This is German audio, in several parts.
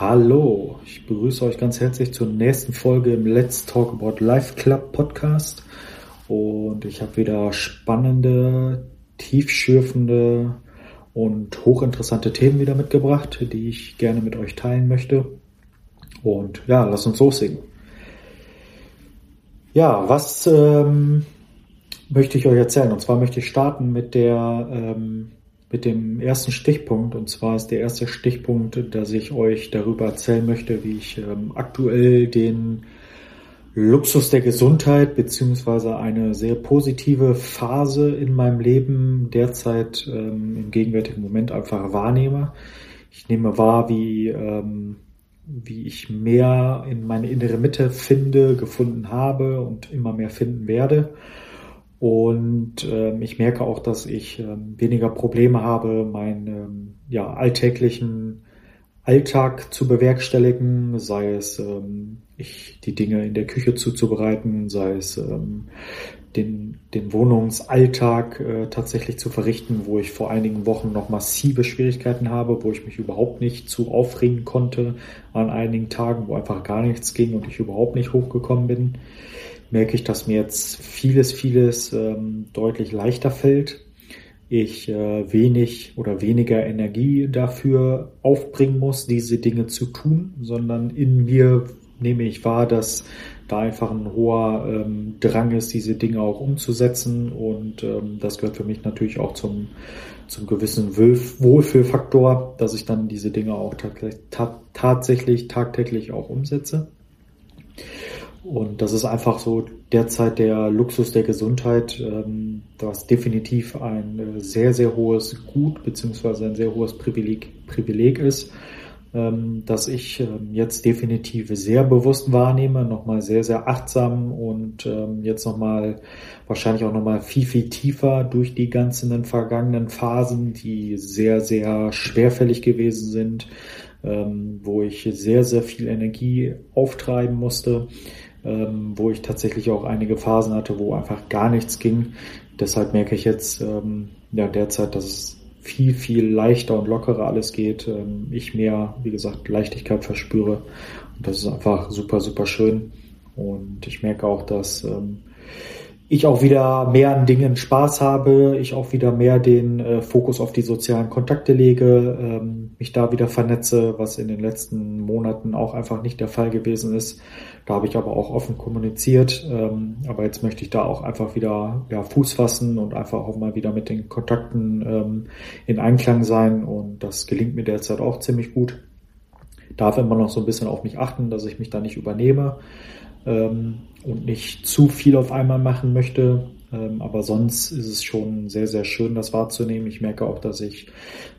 Hallo, ich begrüße euch ganz herzlich zur nächsten Folge im Let's Talk About Life Club Podcast. Und ich habe wieder spannende, tiefschürfende und hochinteressante Themen wieder mitgebracht, die ich gerne mit euch teilen möchte. Und ja, lass uns loslegen. Ja, was ähm, möchte ich euch erzählen? Und zwar möchte ich starten mit der ähm, mit dem ersten Stichpunkt. Und zwar ist der erste Stichpunkt, dass ich euch darüber erzählen möchte, wie ich ähm, aktuell den Luxus der Gesundheit beziehungsweise eine sehr positive Phase in meinem Leben derzeit ähm, im gegenwärtigen Moment einfach wahrnehme. Ich nehme wahr, wie, ähm, wie ich mehr in meine innere Mitte finde, gefunden habe und immer mehr finden werde. Und ähm, ich merke auch, dass ich ähm, weniger Probleme habe, meinen ähm, ja, alltäglichen Alltag zu bewerkstelligen, sei es ähm, ich die Dinge in der Küche zuzubereiten, sei es ähm, den, den Wohnungsalltag äh, tatsächlich zu verrichten, wo ich vor einigen Wochen noch massive Schwierigkeiten habe, wo ich mich überhaupt nicht zu aufregen konnte an einigen Tagen, wo einfach gar nichts ging und ich überhaupt nicht hochgekommen bin merke ich, dass mir jetzt vieles, vieles ähm, deutlich leichter fällt. Ich äh, wenig oder weniger Energie dafür aufbringen muss, diese Dinge zu tun, sondern in mir nehme ich wahr, dass da einfach ein hoher ähm, Drang ist, diese Dinge auch umzusetzen. Und ähm, das gehört für mich natürlich auch zum, zum gewissen Wohlfühlfaktor, dass ich dann diese Dinge auch tatsächlich tagtäglich auch umsetze. Und das ist einfach so derzeit der Luxus der Gesundheit, ähm, was definitiv ein äh, sehr, sehr hohes Gut beziehungsweise ein sehr hohes Privileg, Privileg ist, ähm, dass ich ähm, jetzt definitiv sehr bewusst wahrnehme, nochmal sehr, sehr achtsam und jetzt nochmal wahrscheinlich auch nochmal viel, viel tiefer durch die ganzen vergangenen Phasen, die sehr, sehr schwerfällig gewesen sind, wo ich sehr, sehr viel Energie auftreiben musste ähm, wo ich tatsächlich auch einige Phasen hatte, wo einfach gar nichts ging. Deshalb merke ich jetzt ähm, ja derzeit, dass es viel, viel leichter und lockerer alles geht. Ähm, ich mehr, wie gesagt, Leichtigkeit verspüre. Und das ist einfach super, super schön. Und ich merke auch, dass ähm, ich auch wieder mehr an Dingen Spaß habe, ich auch wieder mehr den äh, Fokus auf die sozialen Kontakte lege, ähm, mich da wieder vernetze, was in den letzten Monaten auch einfach nicht der Fall gewesen ist. Da habe ich aber auch offen kommuniziert, ähm, aber jetzt möchte ich da auch einfach wieder ja, Fuß fassen und einfach auch mal wieder mit den Kontakten ähm, in Einklang sein und das gelingt mir derzeit auch ziemlich gut. Darf immer noch so ein bisschen auf mich achten, dass ich mich da nicht übernehme ähm, und nicht zu viel auf einmal machen möchte. Ähm, aber sonst ist es schon sehr, sehr schön, das wahrzunehmen. Ich merke auch, dass ich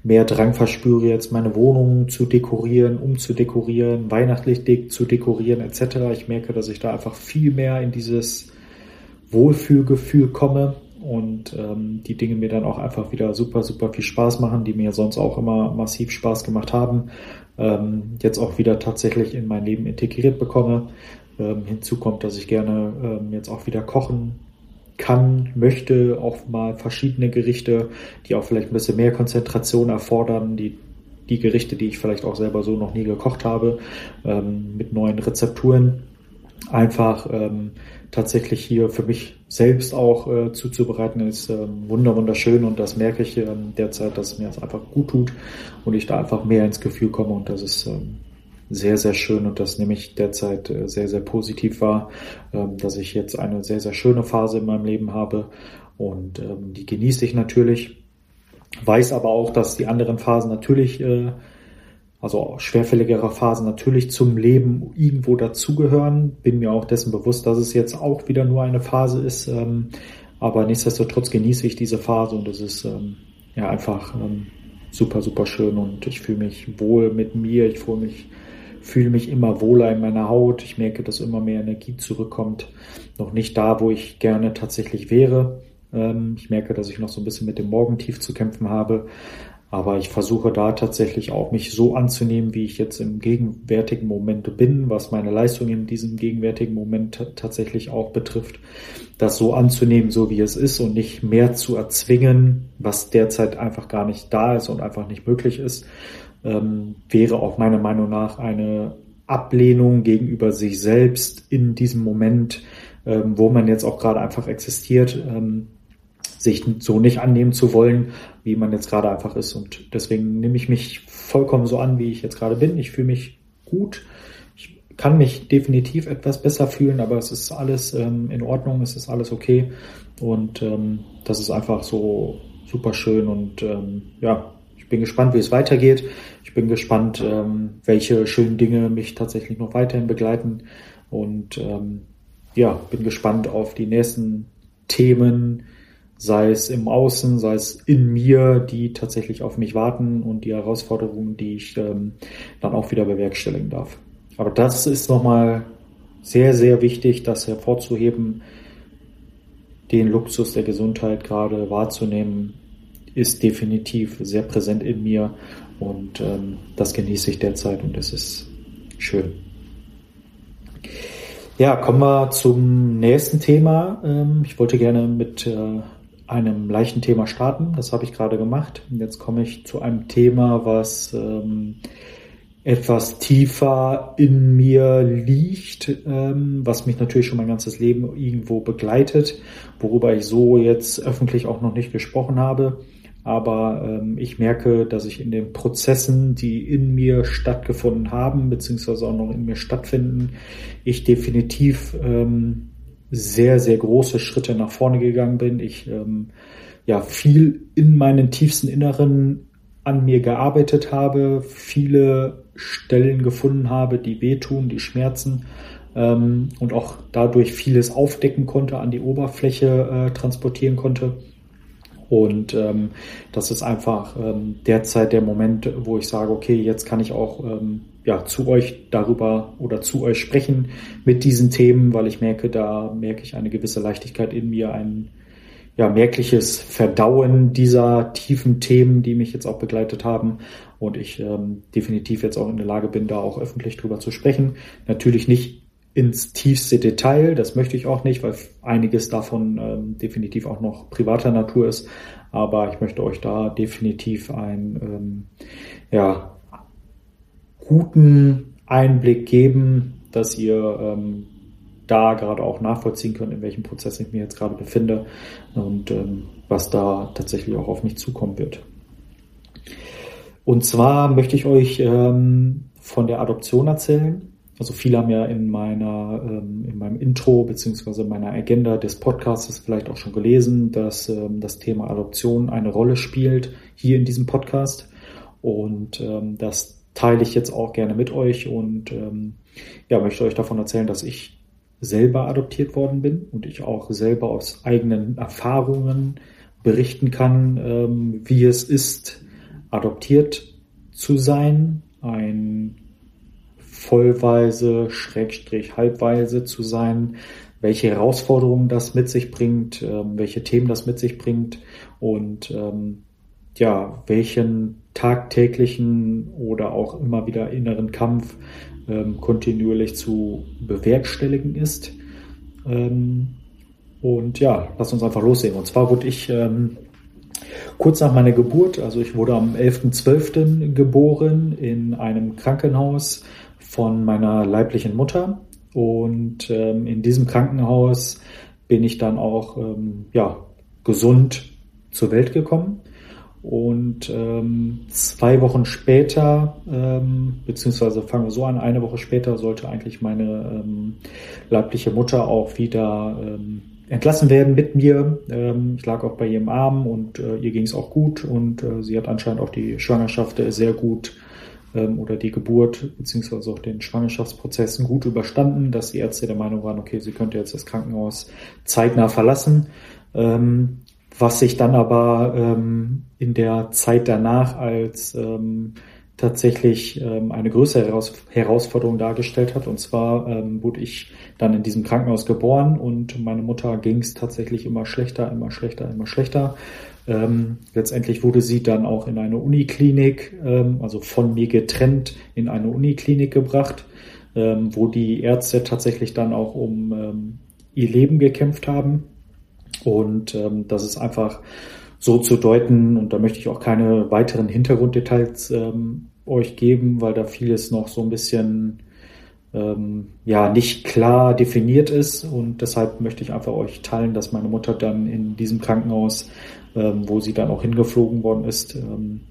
mehr Drang verspüre, jetzt meine Wohnung zu dekorieren, umzudekorieren, weihnachtlich zu dekorieren etc. Ich merke, dass ich da einfach viel mehr in dieses Wohlfühlgefühl komme und ähm, die Dinge mir dann auch einfach wieder super, super viel Spaß machen, die mir sonst auch immer massiv Spaß gemacht haben, ähm, jetzt auch wieder tatsächlich in mein Leben integriert bekomme. Ähm, hinzu kommt, dass ich gerne ähm, jetzt auch wieder kochen kann, möchte, auch mal verschiedene Gerichte, die auch vielleicht ein bisschen mehr Konzentration erfordern, die die Gerichte, die ich vielleicht auch selber so noch nie gekocht habe, ähm, mit neuen Rezepturen. Einfach ähm, tatsächlich hier für mich selbst auch äh, zuzubereiten, ist ähm, wunder wunderschön und das merke ich ähm, derzeit, dass mir das einfach gut tut und ich da einfach mehr ins Gefühl komme und das ist ähm, sehr, sehr schön und das nehme ich derzeit äh, sehr, sehr positiv wahr, ähm, dass ich jetzt eine sehr, sehr schöne Phase in meinem Leben habe und ähm, die genieße ich natürlich, weiß aber auch, dass die anderen Phasen natürlich, äh, also schwerfälligere Phasen natürlich zum Leben irgendwo dazugehören, bin mir auch dessen bewusst, dass es jetzt auch wieder nur eine Phase ist, ähm, aber nichtsdestotrotz genieße ich diese Phase und es ist ja einfach super, super schön und ich fühle mich wohl mit mir, ich fühle mich fühle mich immer wohler in meiner Haut. Ich merke, dass immer mehr Energie zurückkommt. Noch nicht da, wo ich gerne tatsächlich wäre. Ähm, ich merke, dass ich noch so ein bisschen mit dem Morgentief zu kämpfen habe. Aber ich versuche da tatsächlich auch mich so anzunehmen, wie ich jetzt im gegenwärtigen Moment bin, was meine Leistung in diesem gegenwärtigen Moment tatsächlich auch betrifft, das so anzunehmen, so wie es ist und nicht mehr zu erzwingen, was derzeit einfach gar nicht da ist und einfach nicht möglich ist, ähm, wäre auch meiner Meinung nach eine Ablehnung gegenüber sich selbst in diesem Moment, ähm, wo man jetzt auch gerade einfach existiert, ähm, sich so nicht annehmen zu wollen, wie man jetzt gerade einfach ist. Und deswegen nehme ich mich vollkommen so an, wie ich jetzt gerade bin. Ich fühle mich gut. Ich kann mich definitiv etwas besser fühlen, aber es ist alles ähm, in Ordnung, es ist alles okay. Und ähm, das ist einfach so super schön und ähm, ja, bin gespannt, wie es weitergeht. Ich bin gespannt, ähm, welche schönen Dinge mich tatsächlich noch weiterhin begleiten und ähm, ja, bin gespannt auf die nächsten Themen, sei es im Außen, sei es in mir, die tatsächlich auf mich warten und die Herausforderungen, die ich ähm, dann auch wieder bewerkstelligen darf. Aber das ist nochmal sehr, sehr wichtig, das hervorzuheben, den Luxus der Gesundheit gerade wahrzunehmen, ist definitiv sehr präsent in mir und ähm, das genieße ich derzeit und es ist schön. Ja, kommen wir zum nächsten Thema. Ähm, ich wollte gerne mit äh, einem leichten Thema starten. Das habe ich gerade gemacht. Jetzt komme ich zu einem Thema, was ähm, etwas tiefer in mir liegt, ähm, was mich natürlich schon mein ganzes Leben irgendwo begleitet, worüber ich so jetzt öffentlich auch noch nicht gesprochen habe. Aber ähm, ich merke, dass ich in den Prozessen, die in mir stattgefunden haben, beziehungsweise auch noch in mir stattfinden, ich definitiv ähm, sehr, sehr große Schritte nach vorne gegangen bin. Ich ähm, ja viel in meinen tiefsten Inneren an mir gearbeitet habe, viele Stellen gefunden habe, die wehtun, die schmerzen ähm, und auch dadurch vieles aufdecken konnte, an die Oberfläche äh, transportieren konnte. Und ähm, das ist einfach ähm, derzeit der Moment, wo ich sage, okay, jetzt kann ich auch ähm, ja, zu euch darüber oder zu euch sprechen mit diesen Themen, weil ich merke, da merke ich eine gewisse Leichtigkeit in mir, ein ja, merkliches Verdauen dieser tiefen Themen, die mich jetzt auch begleitet haben und ich ähm, definitiv jetzt auch in der Lage bin, da auch öffentlich drüber zu sprechen. Natürlich nicht ins tiefste Detail, das möchte ich auch nicht, weil einiges davon ähm, definitiv auch noch privater Natur ist, aber ich möchte euch da definitiv ein ähm, ja, guten Einblick geben, dass ihr ähm, da gerade auch nachvollziehen könnt, in welchem Prozess ich mich jetzt gerade befinde und ähm, was da tatsächlich auch auf mich zukommen wird. Und zwar möchte ich euch ähm, von der Adoption erzählen. Also viele haben ja in meiner, ähm, in meinem Intro beziehungsweise meiner Agenda des Podcasts vielleicht auch schon gelesen, dass ähm, das Thema Adoption eine Rolle spielt hier in diesem Podcast. Und ähm, das teile ich jetzt auch gerne mit euch und ja, möchte euch davon erzählen, dass ich selber adoptiert worden bin und ich auch selber aus eigenen Erfahrungen berichten kann, wie es ist, adoptiert zu sein, ein vollweise, schrägstrich halbweise zu sein, welche Herausforderungen das mit sich bringt, ähm, welche Themen das mit sich bringt und ähm, ja, welchen tagtäglichen oder auch immer wieder inneren Kampf ähm, kontinuierlich zu bewerkstelligen ist. Ähm, und ja, lass uns einfach loslegen. Und zwar wurde ich ähm, kurz nach meiner Geburt, also ich wurde am 11.12. geboren in einem Krankenhaus von meiner leiblichen Mutter. Und ähm, in diesem Krankenhaus bin ich dann auch ähm, ja, gesund zur Welt gekommen. Und ähm, zwei Wochen später, ähm, beziehungsweise fangen wir so an, eine Woche später sollte eigentlich meine ähm, leibliche Mutter auch wieder ähm, entlassen werden mit mir. Ähm, ich lag auch bei ihrem Arm und äh, ihr ging es auch gut und äh, sie hat anscheinend auch die Schwangerschaft sehr gut ähm, oder die Geburt beziehungsweise auch den Schwangerschaftsprozessen gut überstanden, dass die Ärzte der Meinung waren, okay, sie könnte jetzt das Krankenhaus zeitnah verlassen. Ähm, was sich dann aber ähm, in der Zeit danach als ähm, tatsächlich ähm, eine größere Heraus Herausforderung dargestellt hat. Und zwar ähm, wurde ich dann in diesem Krankenhaus geboren und meine Mutter ging es tatsächlich immer schlechter, immer schlechter, immer schlechter. Ähm, letztendlich wurde sie dann auch in eine Uniklinik, ähm, also von mir getrennt, in eine Uniklinik gebracht, ähm, wo die Ärzte tatsächlich dann auch um ähm, ihr Leben gekämpft haben. Und ähm, das ist einfach so zu deuten, und da möchte ich auch keine weiteren Hintergrunddetails ähm, euch geben, weil da vieles noch so ein bisschen ja nicht klar definiert ist und deshalb möchte ich einfach euch teilen, dass meine Mutter dann in diesem Krankenhaus, ähm, wo sie dann auch hingeflogen worden ist, ähm,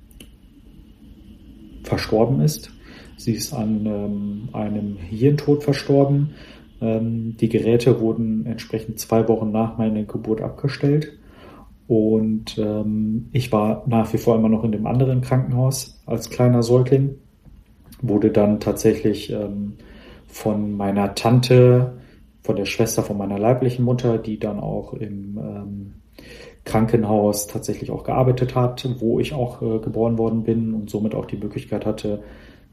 verstorben ist. Sie ist an ähm, einem Hirntod verstorben. Ähm, die Geräte wurden entsprechend zwei Wochen nach meiner Geburt abgestellt. Und ähm, ich war nach wie vor immer noch in dem anderen Krankenhaus als kleiner Säugling. Wurde dann tatsächlich ähm, von meiner Tante, von der Schwester von meiner leiblichen Mutter, die dann auch im Krankenhaus tatsächlich auch gearbeitet hat, wo ich auch äh, geboren worden bin und somit auch die Möglichkeit hatte,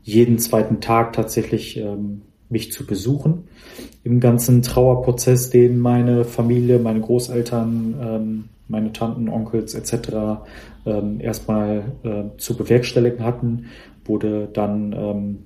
jeden zweiten Tag tatsächlich ähm, mich zu besuchen. Im ganzen Trauerprozess, den meine Familie, meine Großeltern, ähm, meine Tanten, Onkels etc. Ähm, erstmal äh, zu bewerkstelligen hatten, wurde dann ähm,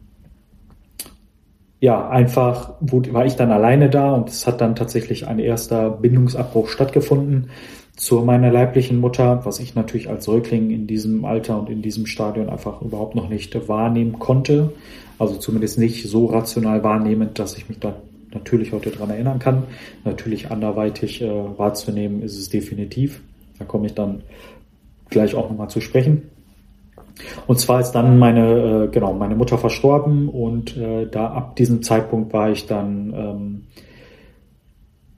ja, einfach wurde, war ich dann alleine da und es hat dann tatsächlich ein erster Bindungsabbruch stattgefunden zu meiner leiblichen Mutter, was ich natürlich als Säugling in diesem Alter und in diesem Stadion einfach überhaupt noch nicht wahrnehmen konnte. Also zumindest nicht so rational wahrnehmend, dass ich mich da natürlich heute dran erinnern kann. Natürlich anderweitig äh, wahrzunehmen ist es definitiv. Da komme ich dann gleich auch nochmal zu sprechen. Und zwar ist dann meine, äh, genau, meine Mutter verstorben und äh, da ab diesem Zeitpunkt war ich dann ähm,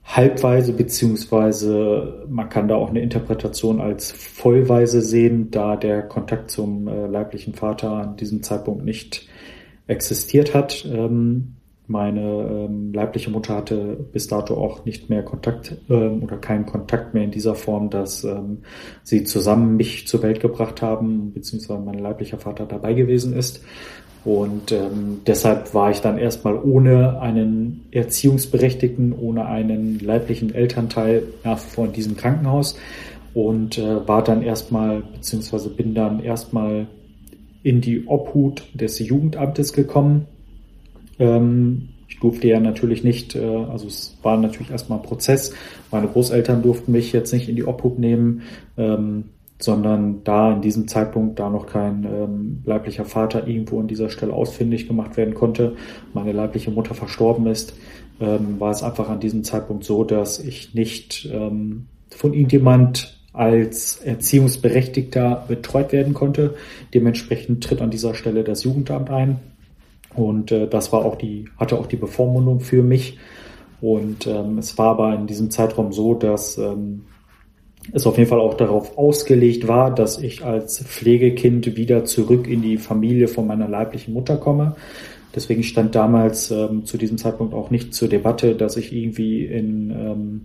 halbweise, beziehungsweise man kann da auch eine Interpretation als vollweise sehen, da der Kontakt zum äh, leiblichen Vater an diesem Zeitpunkt nicht existiert hat. Ähm, meine ähm, leibliche Mutter hatte bis dato auch nicht mehr Kontakt ähm, oder keinen Kontakt mehr in dieser Form, dass ähm, sie zusammen mich zur Welt gebracht haben, beziehungsweise mein leiblicher Vater dabei gewesen ist. Und ähm, deshalb war ich dann erstmal ohne einen Erziehungsberechtigten, ohne einen leiblichen Elternteil nach wie vor in diesem Krankenhaus. Und äh, war dann erstmal, beziehungsweise bin dann erstmal in die Obhut des Jugendamtes gekommen. Ähm, ich durfte ja natürlich nicht, äh, also es war natürlich erstmal ein Prozess. Meine Großeltern durften mich jetzt nicht in die Obhut nehmen, ähm, sondern da in diesem Zeitpunkt, da noch kein ähm, leiblicher Vater irgendwo an dieser Stelle ausfindig gemacht werden konnte, meine leibliche Mutter verstorben ist, ähm, war es einfach an diesem Zeitpunkt so, dass ich nicht ähm, von irgendjemand als Erziehungsberechtigter betreut werden konnte. Dementsprechend tritt an dieser Stelle das Jugendamt ein. Und äh, das war auch die, hatte auch die Bevormundung für mich. Und ähm, es war aber in diesem Zeitraum so, dass ähm, es auf jeden Fall auch darauf ausgelegt war, dass ich als Pflegekind wieder zurück in die Familie von meiner leiblichen Mutter komme. Deswegen stand damals ähm, zu diesem Zeitpunkt auch nicht zur Debatte, dass ich irgendwie in, ähm,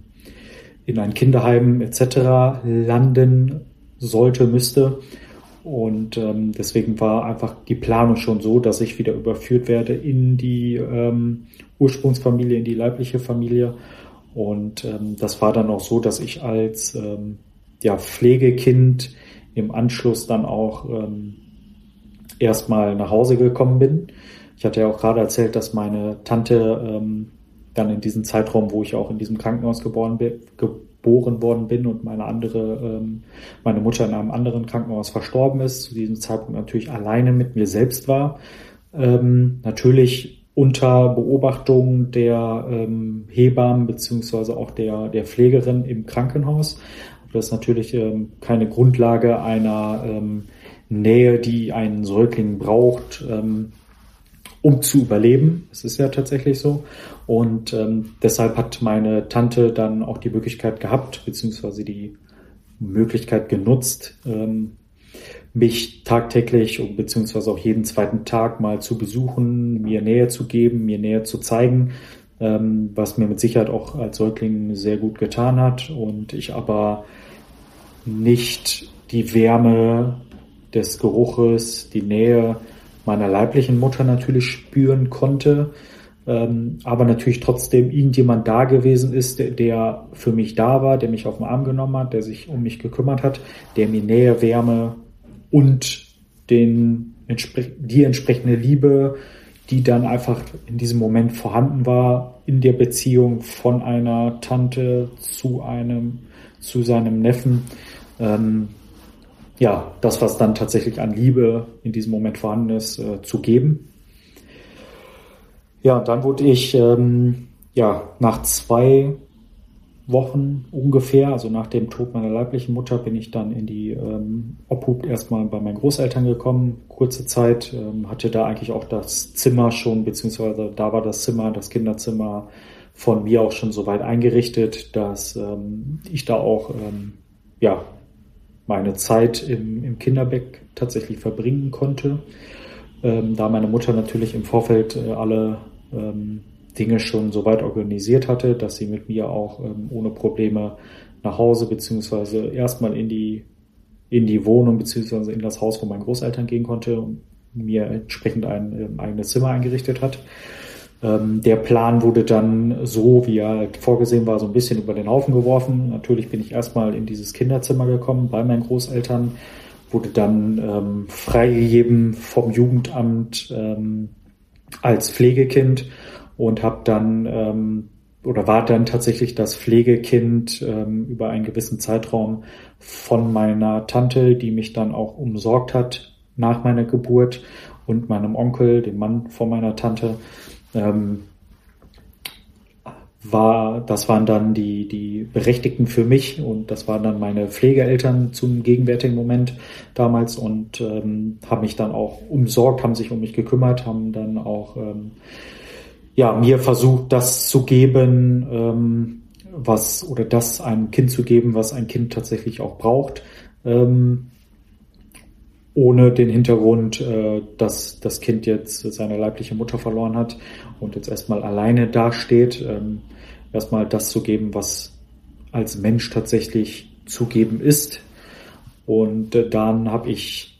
in ein Kinderheim etc. landen sollte, müsste. Und ähm, deswegen war einfach die Planung schon so, dass ich wieder überführt werde in die ähm, Ursprungsfamilie, in die leibliche Familie. Und ähm, das war dann auch so, dass ich als ähm, ja, Pflegekind im Anschluss dann auch ähm, erstmal nach Hause gekommen bin. Ich hatte ja auch gerade erzählt, dass meine Tante ähm, dann in diesem Zeitraum, wo ich auch in diesem Krankenhaus geboren, bin, geboren worden bin und meine andere, ähm, meine Mutter in einem anderen Krankenhaus verstorben ist, zu diesem Zeitpunkt natürlich alleine mit mir selbst war. Ähm, natürlich unter Beobachtung der ähm, Hebammen beziehungsweise auch der, der Pflegerin im Krankenhaus. Das ist natürlich ähm, keine Grundlage einer ähm, Nähe, die ein Säugling braucht, ähm, um zu überleben. Es ist ja tatsächlich so. Und ähm, deshalb hat meine Tante dann auch die Möglichkeit gehabt, beziehungsweise die Möglichkeit genutzt, ähm, mich tagtäglich und beziehungsweise auch jeden zweiten Tag mal zu besuchen, mir Nähe zu geben, mir Nähe zu zeigen, ähm, was mir mit Sicherheit auch als Säugling sehr gut getan hat und ich aber nicht die Wärme des Geruches, die Nähe meiner leiblichen Mutter natürlich spüren konnte, ähm, aber natürlich trotzdem irgendjemand da gewesen ist, der, der, für mich da war, der mich auf den Arm genommen hat, der sich um mich gekümmert hat, der mir Nähe, Wärme und den, die entsprechende Liebe, die dann einfach in diesem Moment vorhanden war, in der Beziehung von einer Tante zu einem, zu seinem Neffen, ähm, ja, das, was dann tatsächlich an Liebe in diesem Moment vorhanden ist, äh, zu geben. Ja, dann wurde ich ähm, ja nach zwei Wochen ungefähr, also nach dem Tod meiner leiblichen Mutter, bin ich dann in die ähm, Obhut erstmal bei meinen Großeltern gekommen, kurze Zeit, ähm, hatte da eigentlich auch das Zimmer schon, beziehungsweise da war das Zimmer, das Kinderzimmer von mir auch schon so weit eingerichtet, dass ähm, ich da auch ähm, ja meine Zeit im, im Kinderbeck tatsächlich verbringen konnte. Ähm, da meine Mutter natürlich im Vorfeld äh, alle ähm, Dinge schon so weit organisiert hatte, dass sie mit mir auch ähm, ohne Probleme nach Hause beziehungsweise erstmal in die in die Wohnung beziehungsweise in das Haus von meinen Großeltern gehen konnte und mir entsprechend ein ähm, eigenes Zimmer eingerichtet hat. Ähm, der Plan wurde dann so, wie er halt vorgesehen war, so ein bisschen über den Haufen geworfen. Natürlich bin ich erstmal in dieses Kinderzimmer gekommen bei meinen Großeltern, wurde dann ähm, freigegeben vom Jugendamt ähm, als Pflegekind und habe dann ähm, oder war dann tatsächlich das Pflegekind ähm, über einen gewissen Zeitraum von meiner Tante, die mich dann auch umsorgt hat nach meiner Geburt und meinem Onkel, dem Mann von meiner Tante. Ähm, war, das waren dann die, die Berechtigten für mich und das waren dann meine Pflegeeltern zum gegenwärtigen Moment damals und ähm, haben mich dann auch umsorgt, haben sich um mich gekümmert, haben dann auch ähm, ja, mir versucht, das zu geben, ähm, was oder das einem Kind zu geben, was ein Kind tatsächlich auch braucht, ähm, ohne den Hintergrund, äh, dass das Kind jetzt seine leibliche Mutter verloren hat und jetzt erstmal alleine dasteht, ähm, erstmal das zu geben, was als Mensch tatsächlich zu geben ist. Und äh, dann habe ich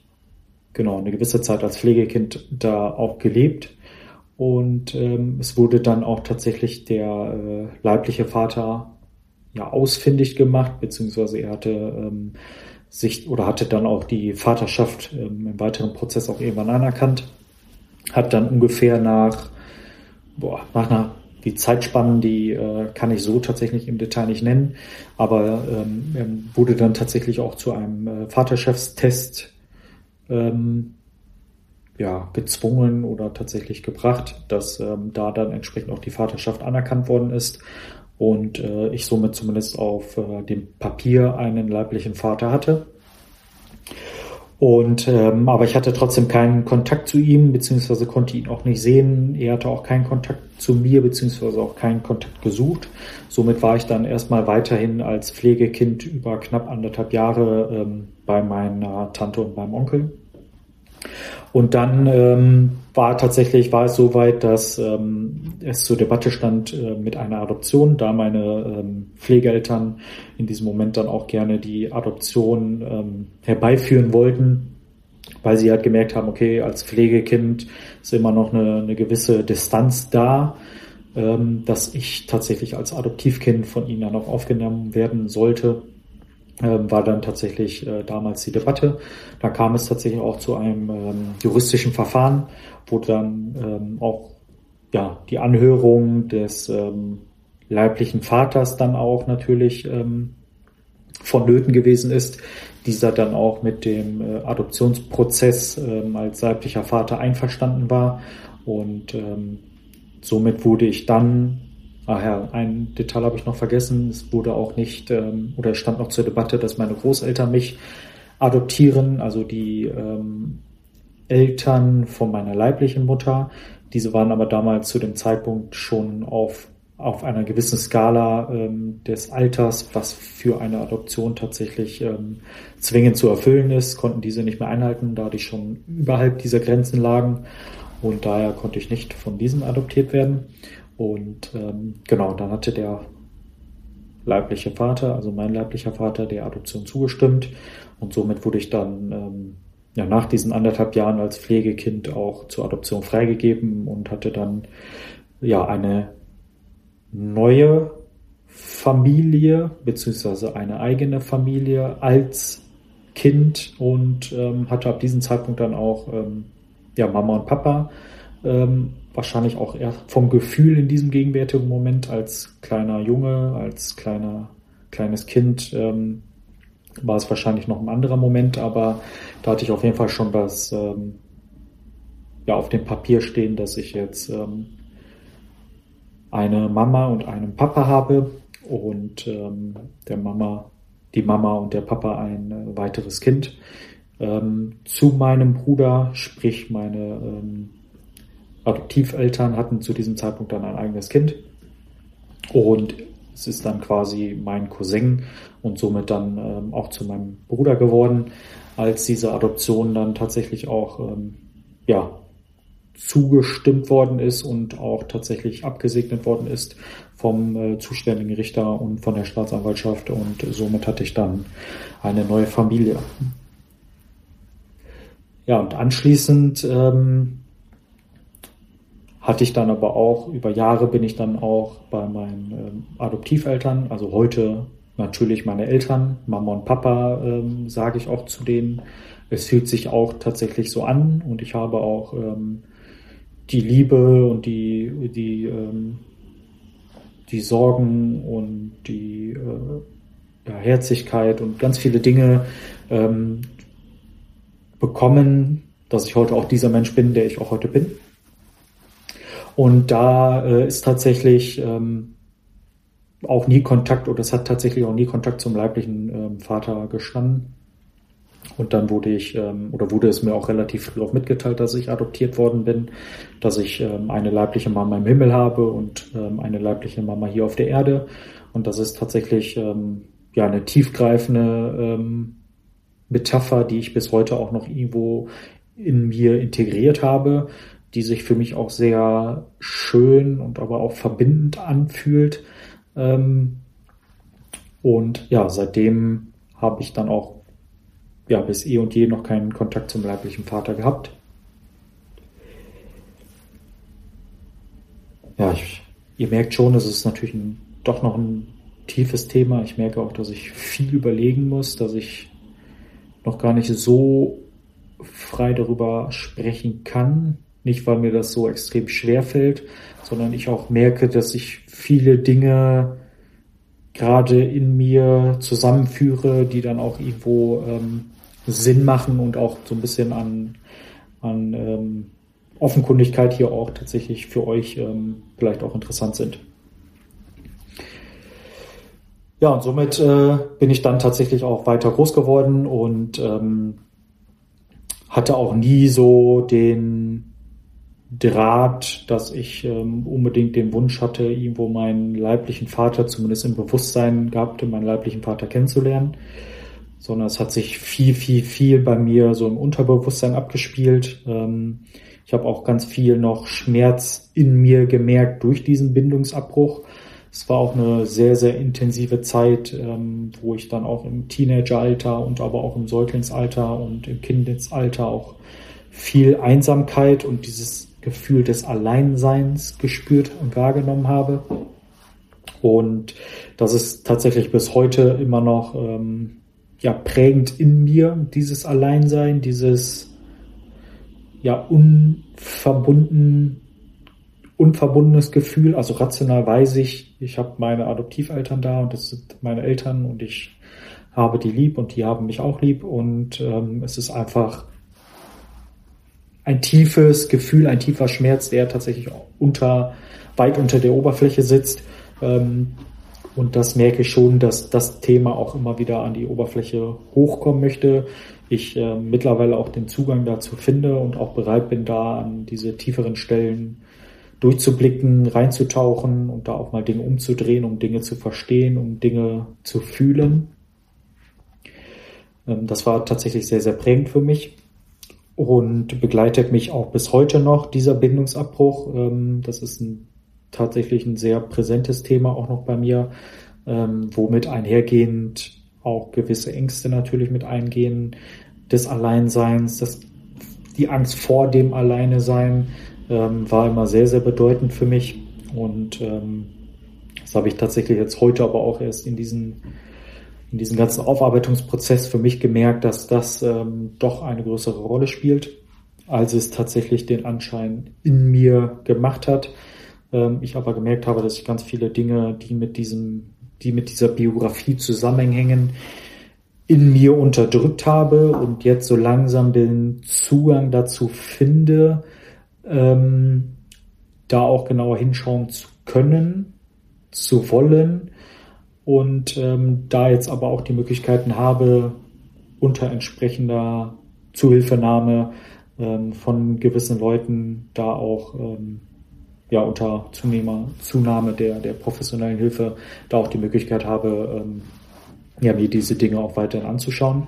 genau eine gewisse Zeit als Pflegekind da auch gelebt und ähm, es wurde dann auch tatsächlich der äh, leibliche Vater ja ausfindig gemacht, beziehungsweise er hatte ähm, sich oder hatte dann auch die Vaterschaft ähm, im weiteren Prozess auch irgendwann anerkannt. Hat dann ungefähr nach, boah, nach einer, die Zeitspannen, die äh, kann ich so tatsächlich im Detail nicht nennen, aber ähm, wurde dann tatsächlich auch zu einem äh, Vaterschaftstest ähm, ja, gezwungen oder tatsächlich gebracht, dass ähm, da dann entsprechend auch die Vaterschaft anerkannt worden ist und äh, ich somit zumindest auf äh, dem Papier einen leiblichen Vater hatte. Und ähm, aber ich hatte trotzdem keinen Kontakt zu ihm, beziehungsweise konnte ihn auch nicht sehen. Er hatte auch keinen Kontakt zu mir, beziehungsweise auch keinen Kontakt gesucht. Somit war ich dann erstmal weiterhin als Pflegekind über knapp anderthalb Jahre ähm, bei meiner Tante und meinem Onkel. Und dann ähm, war tatsächlich, war es soweit, dass ähm, es zur Debatte stand äh, mit einer Adoption, da meine ähm, Pflegeeltern in diesem Moment dann auch gerne die Adoption ähm, herbeiführen wollten, weil sie halt gemerkt haben, okay, als Pflegekind ist immer noch eine, eine gewisse Distanz da, ähm, dass ich tatsächlich als Adoptivkind von ihnen dann auch aufgenommen werden sollte war dann tatsächlich äh, damals die Debatte. Da kam es tatsächlich auch zu einem ähm, juristischen Verfahren, wo dann ähm, auch ja die Anhörung des ähm, leiblichen Vaters dann auch natürlich ähm, vonnöten gewesen ist. Dieser dann auch mit dem äh, Adoptionsprozess ähm, als leiblicher Vater einverstanden war und ähm, somit wurde ich dann Ach ja, ein Detail habe ich noch vergessen. Es wurde auch nicht ähm, oder stand noch zur Debatte, dass meine Großeltern mich adoptieren, also die ähm, Eltern von meiner leiblichen Mutter. Diese waren aber damals zu dem Zeitpunkt schon auf, auf einer gewissen Skala ähm, des Alters, was für eine Adoption tatsächlich ähm, zwingend zu erfüllen ist, konnten diese nicht mehr einhalten, da die schon überhalb dieser Grenzen lagen. Und daher konnte ich nicht von diesen adoptiert werden. Und ähm, genau, dann hatte der leibliche Vater, also mein leiblicher Vater, der Adoption zugestimmt. Und somit wurde ich dann ähm, ja, nach diesen anderthalb Jahren als Pflegekind auch zur Adoption freigegeben und hatte dann ja eine neue Familie beziehungsweise eine eigene Familie als Kind und ähm, hatte ab diesem Zeitpunkt dann auch ähm, ja, Mama und Papa ähm, wahrscheinlich auch eher vom Gefühl in diesem gegenwärtigen Moment als kleiner Junge, als kleiner, kleines Kind ähm, war es wahrscheinlich noch ein anderer Moment, aber da hatte ich auf jeden Fall schon das ähm, ja auf dem Papier stehen, dass ich jetzt ähm, eine Mama und einen Papa habe und ähm, der Mama, die Mama und der Papa ein äh, weiteres Kind. Ähm, zu meinem Bruder, sprich meine ähm, Adoptiveltern hatten zu diesem Zeitpunkt dann ein eigenes Kind und es ist dann quasi mein Cousin und somit dann ähm, auch zu meinem Bruder geworden, als diese Adoption dann tatsächlich auch ähm, ja, zugestimmt worden ist und auch tatsächlich abgesegnet worden ist vom äh, zuständigen Richter und von der Staatsanwaltschaft und somit hatte ich dann eine neue Familie. Ja, und anschließend ähm, hatte ich dann aber auch, über Jahre bin ich dann auch bei meinen ähm, Adoptiveltern, also heute natürlich meine Eltern, Mama und Papa, ähm, sage ich auch zu denen. Es fühlt sich auch tatsächlich so an und ich habe auch ähm, die Liebe und die, die, ähm, die Sorgen und die äh, ja, Herzlichkeit und ganz viele Dinge ähm, bekommen, dass ich heute auch dieser Mensch bin, der ich auch heute bin. Und da äh, ist tatsächlich ähm, auch nie Kontakt oder es hat tatsächlich auch nie Kontakt zum leiblichen ähm, Vater gestanden. Und dann wurde ich, ähm, oder wurde es mir auch relativ früh auch mitgeteilt, dass ich adoptiert worden bin, dass ich ähm, eine leibliche Mama im Himmel habe und ähm, eine leibliche Mama hier auf der Erde. Und das ist tatsächlich ähm, ja eine tiefgreifende ähm, Metapher, die ich bis heute auch noch irgendwo in mir integriert habe, die sich für mich auch sehr schön und aber auch verbindend anfühlt. Ähm, und ja, seitdem habe ich dann auch ja, bis eh und je noch keinen Kontakt zum leiblichen Vater gehabt. Ja, ich, ihr merkt schon, es ist natürlich ein, doch noch ein tiefes Thema. Ich merke auch, dass ich viel überlegen muss, dass ich noch gar nicht so frei darüber sprechen kann. Nicht, weil mir das so extrem schwer fällt, sondern ich auch merke, dass ich viele Dinge gerade in mir zusammenführe, die dann auch irgendwo ähm, Sinn machen und auch so ein bisschen an, an ähm, Offenkundigkeit hier auch tatsächlich für euch ähm, vielleicht auch interessant sind. Ja, und somit äh, bin ich dann tatsächlich auch weiter groß geworden und ähm, hatte auch nie so den Draht, dass ich ähm, unbedingt den Wunsch hatte, irgendwo meinen leiblichen Vater zumindest im Bewusstsein gehabt, meinen leiblichen Vater kennenzulernen sondern es hat sich viel, viel, viel bei mir so im Unterbewusstsein abgespielt. Ähm, ich habe auch ganz viel noch Schmerz in mir gemerkt durch diesen Bindungsabbruch. Es war auch eine sehr, sehr intensive Zeit, ähm, wo ich dann auch im Teenageralter und aber auch im Säuglingsalter und im Kindesalter auch viel Einsamkeit und dieses Gefühl des Alleinseins gespürt und wahrgenommen habe. Und das ist tatsächlich bis heute immer noch ähm, ja prägend in mir, dieses Alleinsein, dieses ja unverbunden, unverbundenes Gefühl. Also rational weiß ich, ich habe meine Adoptiveltern da und das sind meine Eltern und ich habe die lieb und die haben mich auch lieb und ähm, es ist einfach ein tiefes Gefühl, ein tiefer Schmerz, der tatsächlich unter, weit unter der Oberfläche sitzt. Ähm, und das merke ich schon, dass das Thema auch immer wieder an die Oberfläche hochkommen möchte. Ich äh, mittlerweile auch den Zugang dazu finde und auch bereit bin, da an diese tieferen Stellen durchzublicken, reinzutauchen und da auch mal Dinge umzudrehen, um Dinge zu verstehen, um Dinge zu fühlen. Ähm, das war tatsächlich sehr, sehr prägend für mich und begleitet mich auch bis heute noch, dieser Bindungsabbruch. Ähm, das ist ein tatsächlich ein sehr präsentes Thema auch noch bei mir, ähm, womit einhergehend auch gewisse Ängste natürlich mit eingehen, des Alleinseins, das, die Angst vor dem Alleine sein ähm, war immer sehr, sehr bedeutend für mich und ähm, das habe ich tatsächlich jetzt heute aber auch erst in diesen in diesem ganzen Aufarbeitungsprozess für mich gemerkt, dass das ähm, doch eine größere Rolle spielt, als es tatsächlich den Anschein in mir gemacht hat. Ähm, ich aber gemerkt habe, dass ich ganz viele Dinge, die mit diesem, die mit dieser Biografie zusammenhängen, in mir unterdrückt habe und jetzt so langsam den Zugang dazu finde, ähm, da auch genauer hinschauen zu können, zu wollen und ähm, da jetzt aber auch die Möglichkeiten habe, unter entsprechender Zuhilfenahme ähm, von gewissen Leuten da auch ähm, ja unter Zunehmer, Zunahme der, der professionellen Hilfe da auch die Möglichkeit habe, ähm, ja, mir diese Dinge auch weiterhin anzuschauen.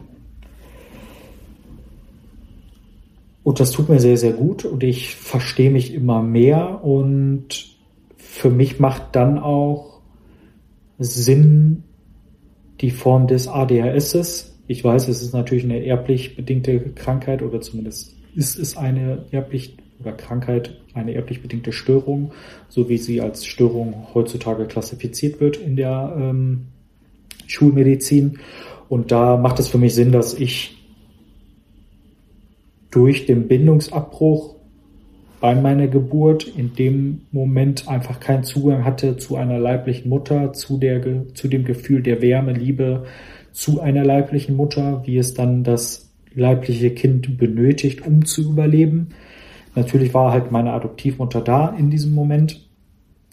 Und das tut mir sehr, sehr gut und ich verstehe mich immer mehr und für mich macht dann auch Sinn die Form des ADHS. Ich weiß, es ist natürlich eine erblich bedingte Krankheit oder zumindest ist es eine erblich oder Krankheit, eine erblich bedingte Störung, so wie sie als Störung heutzutage klassifiziert wird in der ähm, Schulmedizin. Und da macht es für mich Sinn, dass ich durch den Bindungsabbruch bei meiner Geburt in dem Moment einfach keinen Zugang hatte zu einer leiblichen Mutter, zu, der, zu dem Gefühl der Wärme, Liebe zu einer leiblichen Mutter, wie es dann das leibliche Kind benötigt, um zu überleben. Natürlich war halt meine Adoptivmutter da in diesem Moment,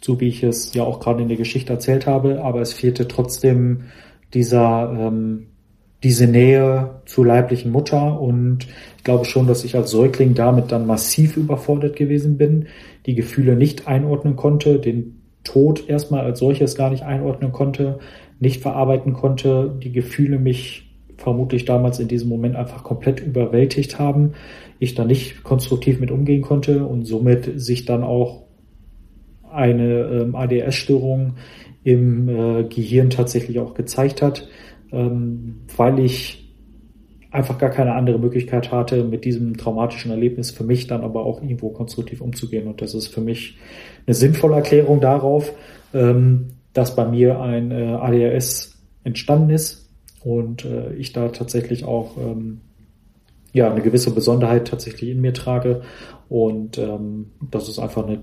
so wie ich es ja auch gerade in der Geschichte erzählt habe, aber es fehlte trotzdem dieser ähm, diese Nähe zur leiblichen Mutter. Und ich glaube schon, dass ich als Säugling damit dann massiv überfordert gewesen bin, die Gefühle nicht einordnen konnte, den Tod erstmal als solches gar nicht einordnen konnte, nicht verarbeiten konnte, die Gefühle mich vermutlich damals in diesem Moment einfach komplett überwältigt haben, ich da nicht konstruktiv mit umgehen konnte und somit sich dann auch eine ähm, ADS-Störung im äh, Gehirn tatsächlich auch gezeigt hat, ähm, weil ich einfach gar keine andere Möglichkeit hatte, mit diesem traumatischen Erlebnis für mich dann aber auch irgendwo konstruktiv umzugehen. Und das ist für mich eine sinnvolle Erklärung darauf, ähm, dass bei mir ein äh, ADHS entstanden ist und äh, ich da tatsächlich auch ähm, ja eine gewisse Besonderheit tatsächlich in mir trage und ähm, das ist einfach eine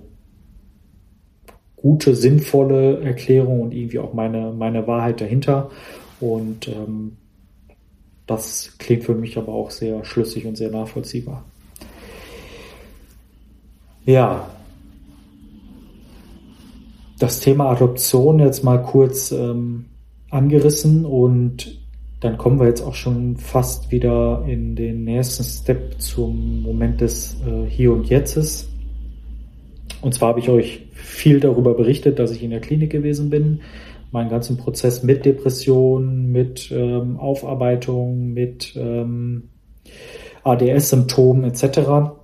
gute, sinnvolle Erklärung und irgendwie auch meine, meine Wahrheit dahinter. Und ähm, das klingt für mich aber auch sehr schlüssig und sehr nachvollziehbar. Ja, das Thema Adoption jetzt mal kurz ähm, angerissen und dann kommen wir jetzt auch schon fast wieder in den nächsten Step zum Moment des äh, Hier und Jetztes. Und zwar habe ich euch viel darüber berichtet, dass ich in der Klinik gewesen bin, meinen ganzen Prozess mit Depression, mit ähm, Aufarbeitung, mit ähm, ADS-Symptomen etc.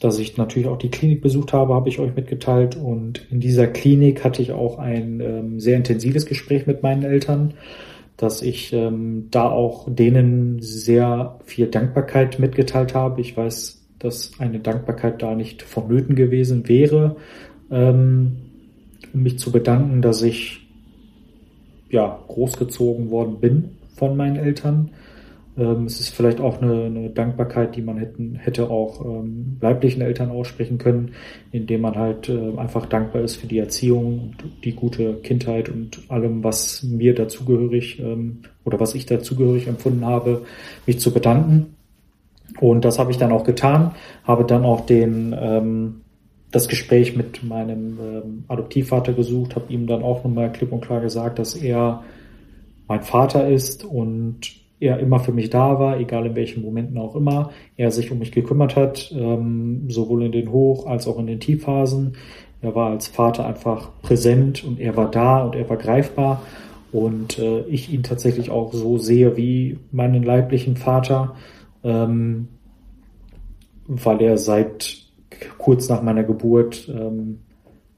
Dass ich natürlich auch die Klinik besucht habe, habe ich euch mitgeteilt. Und in dieser Klinik hatte ich auch ein ähm, sehr intensives Gespräch mit meinen Eltern, dass ich ähm, da auch denen sehr viel Dankbarkeit mitgeteilt habe. Ich weiß, dass eine Dankbarkeit da nicht vonnöten gewesen wäre, ähm, um mich zu bedanken, dass ich ja, großgezogen worden bin von meinen Eltern. Ähm, es ist vielleicht auch eine, eine, Dankbarkeit, die man hätten, hätte auch ähm, leiblichen Eltern aussprechen können, indem man halt äh, einfach dankbar ist für die Erziehung und die gute Kindheit und allem, was mir dazugehörig ähm, oder was ich dazugehörig empfunden habe, mich zu bedanken. Und das habe ich dann auch getan, habe dann auch den ähm, das Gespräch mit meinem ähm, Adoptivvater gesucht, habe ihm dann auch nochmal klipp und klar gesagt, dass er mein Vater ist und er immer für mich da war, egal in welchen Momenten auch immer. Er sich um mich gekümmert hat, ähm, sowohl in den Hoch- als auch in den Tiefphasen. Er war als Vater einfach präsent und er war da und er war greifbar. Und äh, ich ihn tatsächlich auch so sehe wie meinen leiblichen Vater, ähm, weil er seit kurz nach meiner Geburt ähm,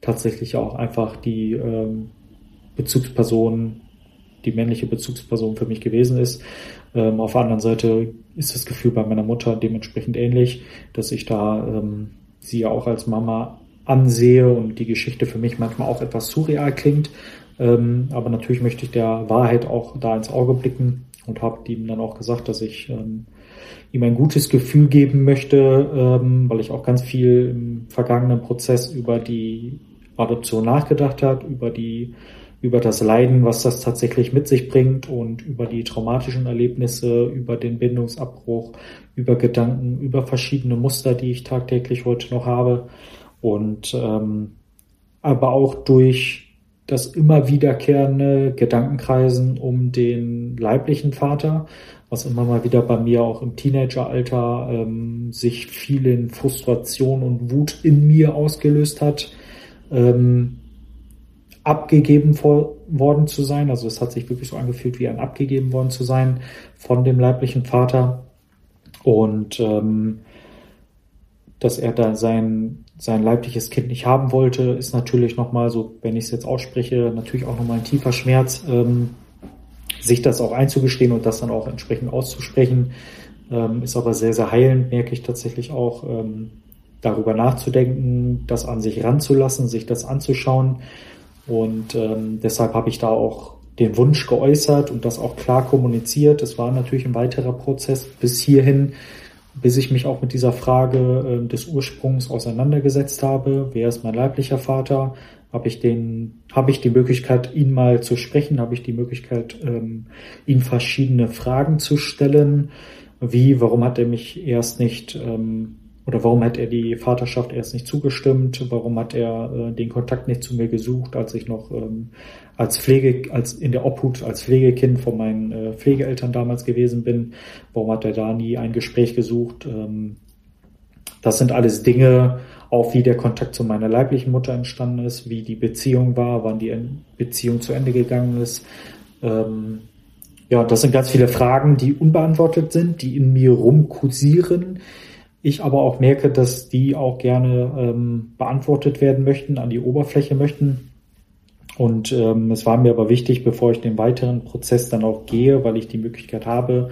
tatsächlich auch einfach die ähm, Bezugsperson, die männliche Bezugsperson für mich gewesen ist. Ähm, auf der anderen Seite ist das Gefühl bei meiner Mutter dementsprechend ähnlich, dass ich da ähm, sie ja auch als Mama ansehe und die Geschichte für mich manchmal auch etwas surreal klingt. Ähm, aber natürlich möchte ich der Wahrheit auch da ins Auge blicken und habe ihm dann auch gesagt, dass ich ähm, ihm ein gutes Gefühl geben möchte, ähm, weil ich auch ganz viel im vergangenen Prozess über die Adoption nachgedacht hat, über die über das Leiden, was das tatsächlich mit sich bringt und über die traumatischen Erlebnisse, über den Bindungsabbruch, über Gedanken, über verschiedene Muster, die ich tagtäglich heute noch habe. Und ähm, aber auch durch das immer wiederkehrende Gedankenkreisen um den leiblichen Vater, was immer mal wieder bei mir auch im Teenageralter ähm, sich vielen Frustration und Wut in mir ausgelöst hat, ähm, abgegeben vor, worden zu sein. Also es hat sich wirklich so angefühlt, wie ein abgegeben worden zu sein von dem leiblichen Vater. Und ähm, dass er da sein, sein leibliches Kind nicht haben wollte, ist natürlich nochmal so, wenn ich es jetzt ausspreche, natürlich auch nochmal ein tiefer Schmerz. Ähm, sich das auch einzugestehen und das dann auch entsprechend auszusprechen, ähm, ist aber sehr, sehr heilend, merke ich tatsächlich auch, ähm, darüber nachzudenken, das an sich ranzulassen, sich das anzuschauen. Und ähm, deshalb habe ich da auch den Wunsch geäußert und das auch klar kommuniziert. Es war natürlich ein weiterer Prozess bis hierhin, bis ich mich auch mit dieser Frage äh, des Ursprungs auseinandergesetzt habe. Wer ist mein leiblicher Vater? Habe ich den, habe ich die Möglichkeit, ihn mal zu sprechen, habe ich die Möglichkeit, ähm, ihm verschiedene Fragen zu stellen, wie, warum hat er mich erst nicht ähm, oder warum hat er die Vaterschaft erst nicht zugestimmt? Warum hat er äh, den Kontakt nicht zu mir gesucht, als ich noch ähm, als Pflege, als in der Obhut als Pflegekind von meinen äh, Pflegeeltern damals gewesen bin? Warum hat er da nie ein Gespräch gesucht? Ähm, das sind alles Dinge, auch wie der Kontakt zu meiner leiblichen Mutter entstanden ist, wie die Beziehung war, wann die Beziehung zu Ende gegangen ist. Ähm, ja, das sind ganz viele Fragen, die unbeantwortet sind, die in mir rumkursieren. Ich aber auch merke, dass die auch gerne ähm, beantwortet werden möchten, an die Oberfläche möchten. Und ähm, es war mir aber wichtig, bevor ich den weiteren Prozess dann auch gehe, weil ich die Möglichkeit habe,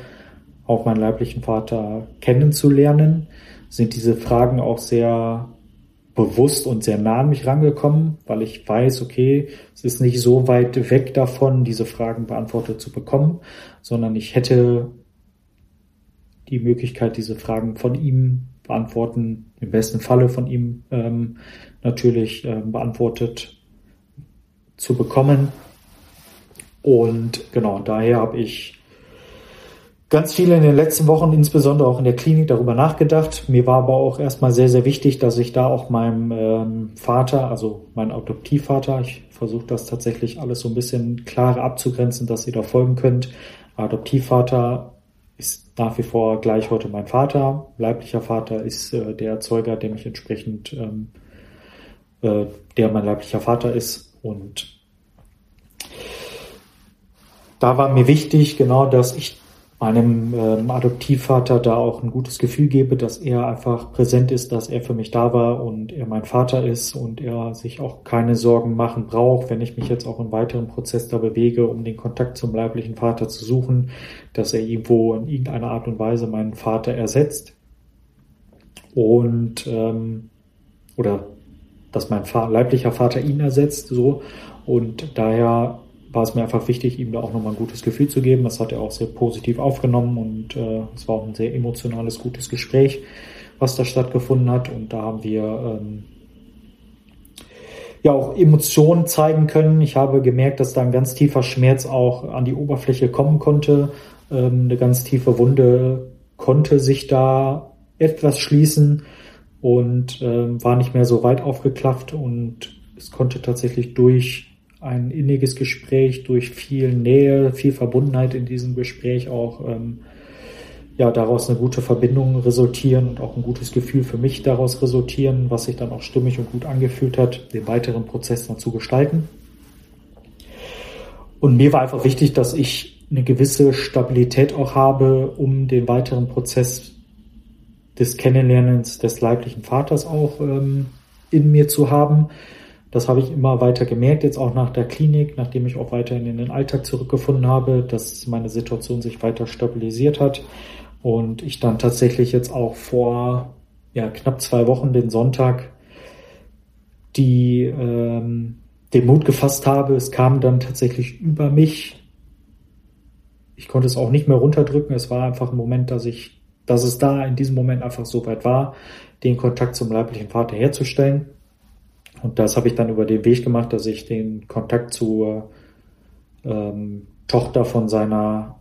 auch meinen leiblichen Vater kennenzulernen, sind diese Fragen auch sehr bewusst und sehr nah an mich rangekommen, weil ich weiß, okay, es ist nicht so weit weg davon, diese Fragen beantwortet zu bekommen, sondern ich hätte die Möglichkeit, diese Fragen von ihm beantworten, im besten Falle von ihm ähm, natürlich ähm, beantwortet zu bekommen. Und genau, daher habe ich ganz viel in den letzten Wochen, insbesondere auch in der Klinik, darüber nachgedacht. Mir war aber auch erstmal sehr, sehr wichtig, dass ich da auch meinem ähm, Vater, also mein Adoptivvater, ich versuche das tatsächlich alles so ein bisschen klarer abzugrenzen, dass ihr da folgen könnt. Adoptivvater ist nach wie vor gleich heute mein Vater. Leiblicher Vater ist äh, der Erzeuger, der mich entsprechend, ähm, äh, der mein leiblicher Vater ist. Und da war mir wichtig, genau, dass ich meinem ähm, Adoptivvater da auch ein gutes Gefühl gebe, dass er einfach präsent ist, dass er für mich da war und er mein Vater ist und er sich auch keine Sorgen machen braucht, wenn ich mich jetzt auch im weiteren Prozess da bewege, um den Kontakt zum leiblichen Vater zu suchen, dass er irgendwo in irgendeiner Art und Weise meinen Vater ersetzt. Und ähm, oder dass mein leiblicher Vater ihn ersetzt, so. Und daher war es mir einfach wichtig, ihm da auch nochmal ein gutes Gefühl zu geben. Das hat er auch sehr positiv aufgenommen und äh, es war auch ein sehr emotionales, gutes Gespräch, was da stattgefunden hat. Und da haben wir ähm, ja auch Emotionen zeigen können. Ich habe gemerkt, dass da ein ganz tiefer Schmerz auch an die Oberfläche kommen konnte. Ähm, eine ganz tiefe Wunde konnte sich da etwas schließen und ähm, war nicht mehr so weit aufgeklafft und es konnte tatsächlich durch ein inniges Gespräch durch viel Nähe, viel Verbundenheit in diesem Gespräch auch ähm, ja daraus eine gute Verbindung resultieren und auch ein gutes Gefühl für mich daraus resultieren, was sich dann auch stimmig und gut angefühlt hat, den weiteren Prozess dann zu gestalten. Und mir war einfach wichtig, dass ich eine gewisse Stabilität auch habe, um den weiteren Prozess des Kennenlernens des leiblichen Vaters auch ähm, in mir zu haben das habe ich immer weiter gemerkt, jetzt auch nach der Klinik, nachdem ich auch weiterhin in den Alltag zurückgefunden habe, dass meine Situation sich weiter stabilisiert hat und ich dann tatsächlich jetzt auch vor ja, knapp zwei Wochen den Sonntag die ähm, den Mut gefasst habe. Es kam dann tatsächlich über mich. Ich konnte es auch nicht mehr runterdrücken. Es war einfach ein Moment, dass ich, dass es da in diesem Moment einfach so weit war, den Kontakt zum leiblichen Vater herzustellen. Und das habe ich dann über den Weg gemacht, dass ich den Kontakt zur ähm, Tochter von seiner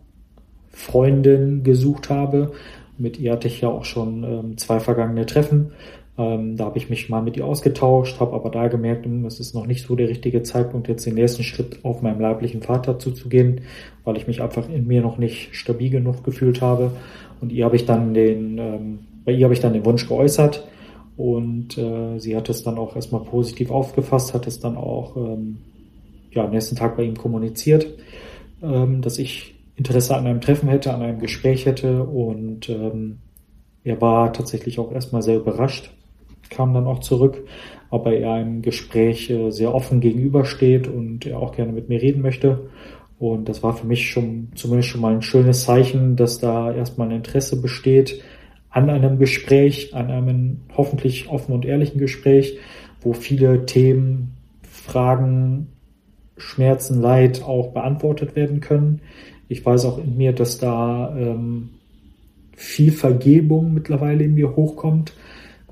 Freundin gesucht habe. Mit ihr hatte ich ja auch schon ähm, zwei vergangene Treffen. Ähm, da habe ich mich mal mit ihr ausgetauscht, habe aber da gemerkt, hm, es ist noch nicht so der richtige Zeitpunkt, jetzt den nächsten Schritt auf meinen leiblichen Vater zuzugehen, weil ich mich einfach in mir noch nicht stabil genug gefühlt habe. Und ihr habe ich dann den, ähm, bei ihr habe ich dann den Wunsch geäußert und äh, sie hat es dann auch erstmal positiv aufgefasst, hat es dann auch ähm, ja, am nächsten Tag bei ihm kommuniziert, ähm, dass ich Interesse an einem Treffen hätte, an einem Gespräch hätte und ähm, er war tatsächlich auch erstmal sehr überrascht, kam dann auch zurück, aber er im Gespräch äh, sehr offen gegenübersteht und er auch gerne mit mir reden möchte. Und das war für mich schon zumindest schon mal ein schönes Zeichen, dass da erstmal ein Interesse besteht an einem Gespräch, an einem hoffentlich offen und ehrlichen Gespräch, wo viele Themen, Fragen, Schmerzen, Leid auch beantwortet werden können. Ich weiß auch in mir, dass da ähm, viel Vergebung mittlerweile in mir hochkommt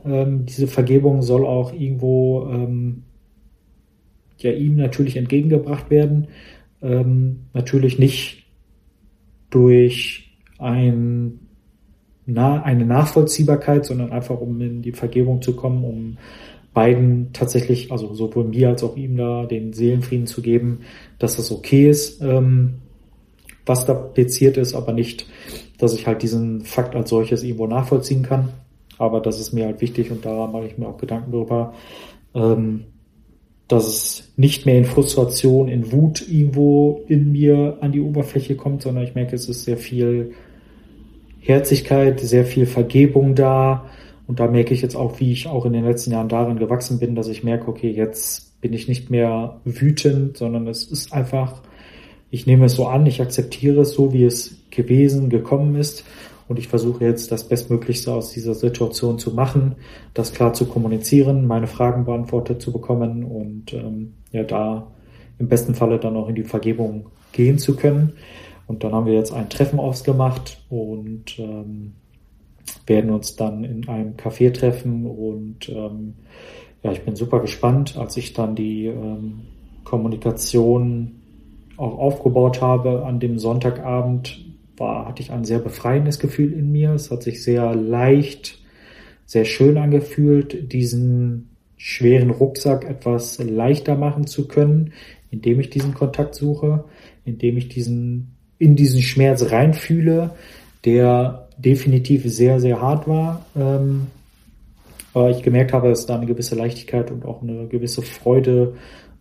ähm, diese Vergebung soll auch irgendwo ähm, ja ihm natürlich entgegengebracht werden. Ähm, natürlich nicht durch ein, na, eine Nachvollziehbarkeit, sondern einfach um in die Vergebung zu kommen, um beiden tatsächlich, also sowohl mir als auch ihm da den Seelenfrieden zu geben, dass das okay ist, ähm, was da passiert ist, aber nicht, dass ich halt diesen Fakt als solches irgendwo nachvollziehen kann. Aber das ist mir halt wichtig und da mache ich mir auch Gedanken darüber, ähm, dass es nicht mehr in Frustration, in Wut irgendwo in mir an die Oberfläche kommt, sondern ich merke, es ist sehr viel Herzlichkeit, sehr viel Vergebung da. Und da merke ich jetzt auch, wie ich auch in den letzten Jahren darin gewachsen bin, dass ich merke, okay, jetzt bin ich nicht mehr wütend, sondern es ist einfach, ich nehme es so an, ich akzeptiere es so, wie es gewesen, gekommen ist und ich versuche jetzt das Bestmöglichste aus dieser Situation zu machen, das klar zu kommunizieren, meine Fragen beantwortet zu bekommen und ähm, ja, da im besten Falle dann auch in die Vergebung gehen zu können. Und dann haben wir jetzt ein Treffen ausgemacht und ähm, werden uns dann in einem Café treffen und ähm, ja, ich bin super gespannt, als ich dann die ähm, Kommunikation auch aufgebaut habe an dem Sonntagabend war, hatte ich ein sehr befreiendes Gefühl in mir. Es hat sich sehr leicht, sehr schön angefühlt, diesen schweren Rucksack etwas leichter machen zu können, indem ich diesen Kontakt suche, indem ich diesen, in diesen Schmerz reinfühle, der definitiv sehr, sehr hart war. Ähm, aber ich gemerkt habe, dass da eine gewisse Leichtigkeit und auch eine gewisse Freude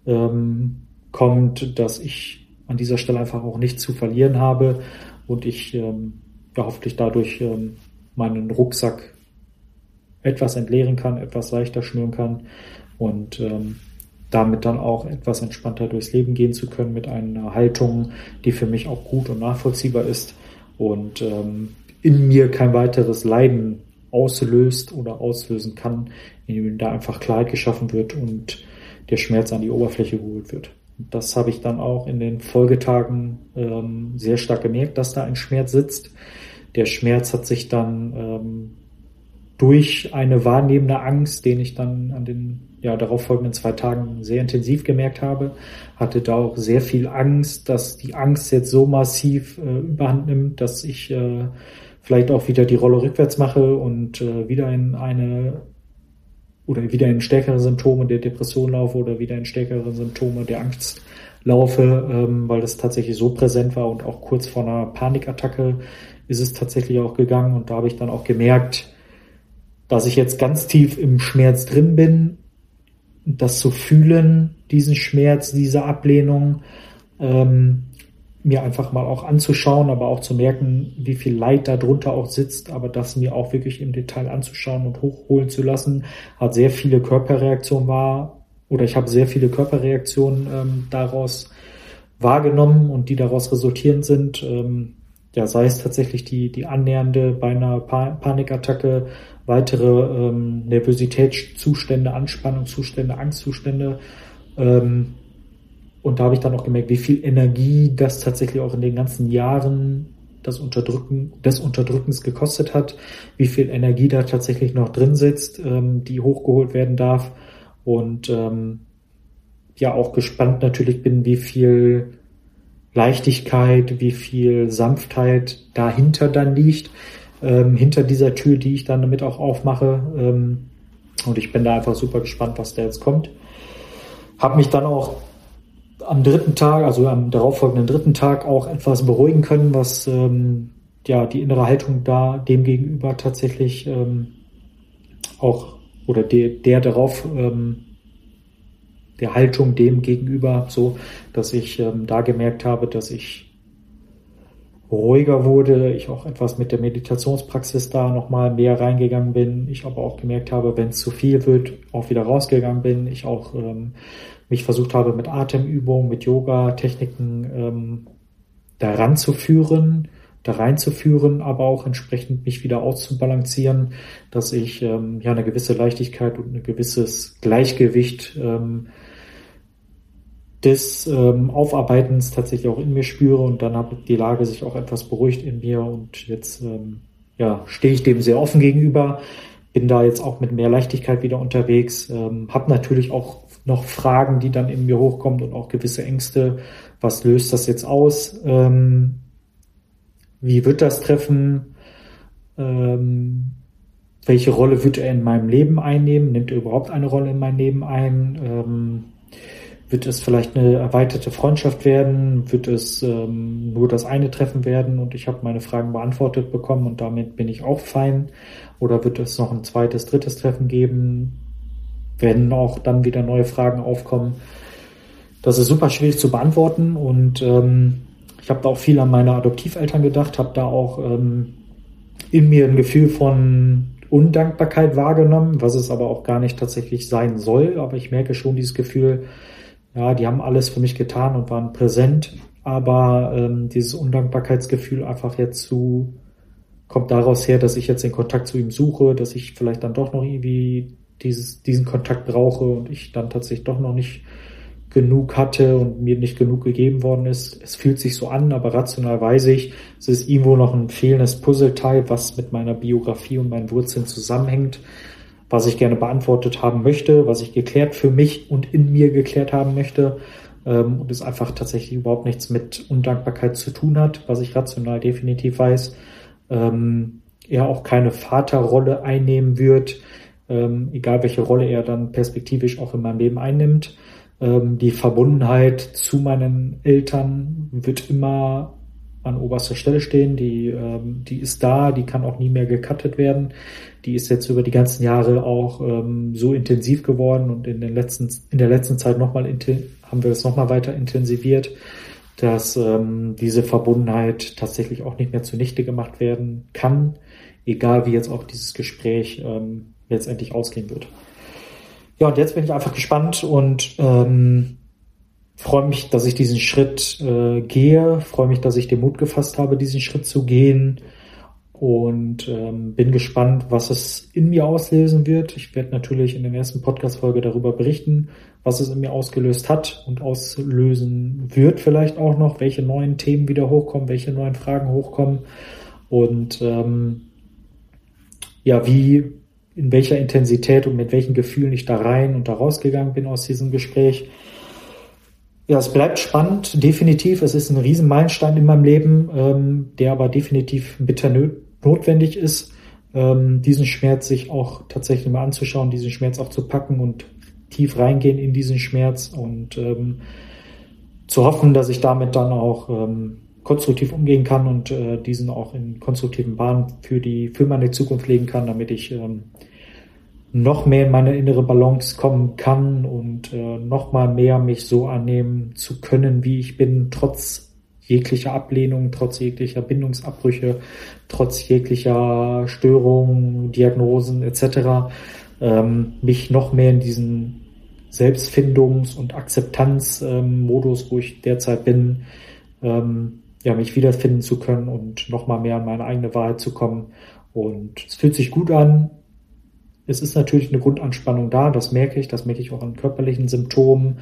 ähm, kommt, dass ich an dieser Stelle einfach auch nichts zu verlieren habe und ich ähm, ja, hoffentlich dadurch ähm, meinen Rucksack etwas entleeren kann, etwas leichter schnüren kann und ähm, damit dann auch etwas entspannter durchs Leben gehen zu können mit einer Haltung, die für mich auch gut und nachvollziehbar ist und ähm, in mir kein weiteres Leiden auslöst oder auslösen kann, indem da einfach Klarheit geschaffen wird und der Schmerz an die Oberfläche geholt wird. Das habe ich dann auch in den Folgetagen ähm, sehr stark gemerkt, dass da ein Schmerz sitzt. Der Schmerz hat sich dann ähm, durch eine wahrnehmende Angst, den ich dann an den ja, darauf folgenden zwei Tagen sehr intensiv gemerkt habe, hatte da auch sehr viel Angst, dass die Angst jetzt so massiv äh, überhand nimmt, dass ich äh, vielleicht auch wieder die Rolle rückwärts mache und äh, wieder in eine oder wieder in stärkere Symptome der Depression laufe oder wieder in stärkere Symptome der Angst laufe, ähm, weil das tatsächlich so präsent war und auch kurz vor einer Panikattacke ist es tatsächlich auch gegangen und da habe ich dann auch gemerkt, dass ich jetzt ganz tief im Schmerz drin bin, das zu fühlen, diesen Schmerz, diese Ablehnung, ähm, mir einfach mal auch anzuschauen, aber auch zu merken, wie viel Leid da drunter auch sitzt, aber das mir auch wirklich im Detail anzuschauen und hochholen zu lassen, hat sehr viele Körperreaktionen war, oder ich habe sehr viele Körperreaktionen ähm, daraus wahrgenommen und die daraus resultierend sind. Ähm, ja, sei es tatsächlich die, die annähernde bei Panikattacke, weitere ähm, Nervositätszustände, Anspannungszustände, Angstzustände, ähm, und da habe ich dann auch gemerkt, wie viel Energie das tatsächlich auch in den ganzen Jahren das Unterdrücken, des Unterdrückens gekostet hat, wie viel Energie da tatsächlich noch drin sitzt, ähm, die hochgeholt werden darf. und ähm, ja auch gespannt natürlich bin, wie viel Leichtigkeit, wie viel Sanftheit dahinter dann liegt, ähm, hinter dieser Tür, die ich dann damit auch aufmache. Ähm, und ich bin da einfach super gespannt, was da jetzt kommt. Hab mich dann auch am dritten Tag, also am darauffolgenden dritten Tag auch etwas beruhigen können, was ähm, ja die innere Haltung da dem gegenüber tatsächlich ähm, auch oder de, der darauf ähm, der Haltung dem gegenüber so, dass ich ähm, da gemerkt habe, dass ich ruhiger wurde, ich auch etwas mit der Meditationspraxis da nochmal mehr reingegangen bin, ich aber auch gemerkt habe, wenn es zu viel wird, auch wieder rausgegangen bin, ich auch ähm, mich versucht habe mit Atemübungen, mit Yoga-Techniken ähm, da ranzuführen, da reinzuführen, aber auch entsprechend mich wieder auszubalancieren, dass ich ähm, ja eine gewisse Leichtigkeit und ein gewisses Gleichgewicht ähm, des ähm, Aufarbeitens tatsächlich auch in mir spüre und dann habe die Lage sich auch etwas beruhigt in mir und jetzt ähm, ja stehe ich dem sehr offen gegenüber, bin da jetzt auch mit mehr Leichtigkeit wieder unterwegs, ähm, habe natürlich auch noch Fragen, die dann in mir hochkommen und auch gewisse Ängste. Was löst das jetzt aus? Ähm, wie wird das Treffen? Ähm, welche Rolle wird er in meinem Leben einnehmen? Nimmt er überhaupt eine Rolle in mein Leben ein? Ähm, wird es vielleicht eine erweiterte Freundschaft werden? Wird es ähm, nur das eine Treffen werden und ich habe meine Fragen beantwortet bekommen und damit bin ich auch fein? Oder wird es noch ein zweites, drittes Treffen geben? Werden auch dann wieder neue Fragen aufkommen? Das ist super schwierig zu beantworten und ähm, ich habe da auch viel an meine Adoptiveltern gedacht, habe da auch ähm, in mir ein Gefühl von Undankbarkeit wahrgenommen, was es aber auch gar nicht tatsächlich sein soll. Aber ich merke schon dieses Gefühl, ja, die haben alles für mich getan und waren präsent, aber ähm, dieses Undankbarkeitsgefühl einfach jetzt zu kommt daraus her, dass ich jetzt den Kontakt zu ihm suche, dass ich vielleicht dann doch noch irgendwie dieses, diesen Kontakt brauche und ich dann tatsächlich doch noch nicht genug hatte und mir nicht genug gegeben worden ist. Es fühlt sich so an, aber rational weiß ich, es ist irgendwo noch ein fehlendes Puzzleteil, was mit meiner Biografie und meinen Wurzeln zusammenhängt was ich gerne beantwortet haben möchte, was ich geklärt für mich und in mir geklärt haben möchte ähm, und es einfach tatsächlich überhaupt nichts mit Undankbarkeit zu tun hat, was ich rational definitiv weiß. Ähm, er auch keine Vaterrolle einnehmen wird, ähm, egal welche Rolle er dann perspektivisch auch in meinem Leben einnimmt. Ähm, die Verbundenheit zu meinen Eltern wird immer an oberster Stelle stehen. Die, ähm, die ist da, die kann auch nie mehr gecuttet werden. Die ist jetzt über die ganzen Jahre auch ähm, so intensiv geworden und in den letzten, in der letzten Zeit nochmal haben wir das nochmal weiter intensiviert, dass ähm, diese Verbundenheit tatsächlich auch nicht mehr zunichte gemacht werden kann, egal wie jetzt auch dieses Gespräch ähm, letztendlich ausgehen wird. Ja, und jetzt bin ich einfach gespannt und ähm, freue mich, dass ich diesen Schritt äh, gehe, freue mich, dass ich den Mut gefasst habe, diesen Schritt zu gehen und ähm, bin gespannt, was es in mir auslösen wird. Ich werde natürlich in der ersten Podcast-Folge darüber berichten, was es in mir ausgelöst hat und auslösen wird vielleicht auch noch, welche neuen Themen wieder hochkommen, welche neuen Fragen hochkommen und ähm, ja, wie, in welcher Intensität und mit welchen Gefühlen ich da rein und da rausgegangen bin aus diesem Gespräch. Ja, es bleibt spannend, definitiv. Es ist ein Riesenmeilenstein in meinem Leben, ähm, der aber definitiv bitter notwendig ist, ähm, diesen Schmerz sich auch tatsächlich mal anzuschauen, diesen Schmerz auch zu packen und tief reingehen in diesen Schmerz und ähm, zu hoffen, dass ich damit dann auch ähm, konstruktiv umgehen kann und äh, diesen auch in konstruktiven Bahnen für die für meine Zukunft legen kann, damit ich ähm, noch mehr in meine innere Balance kommen kann und äh, noch mal mehr mich so annehmen zu können, wie ich bin, trotz jeglicher Ablehnung, trotz jeglicher Bindungsabbrüche, trotz jeglicher Störungen, Diagnosen etc. Ähm, mich noch mehr in diesen Selbstfindungs- und Akzeptanzmodus, ähm, wo ich derzeit bin, ähm, ja, mich wiederfinden zu können und noch mal mehr an meine eigene Wahrheit zu kommen. Und es fühlt sich gut an. Es ist natürlich eine Grundanspannung da, das merke ich, das merke ich auch an körperlichen Symptomen,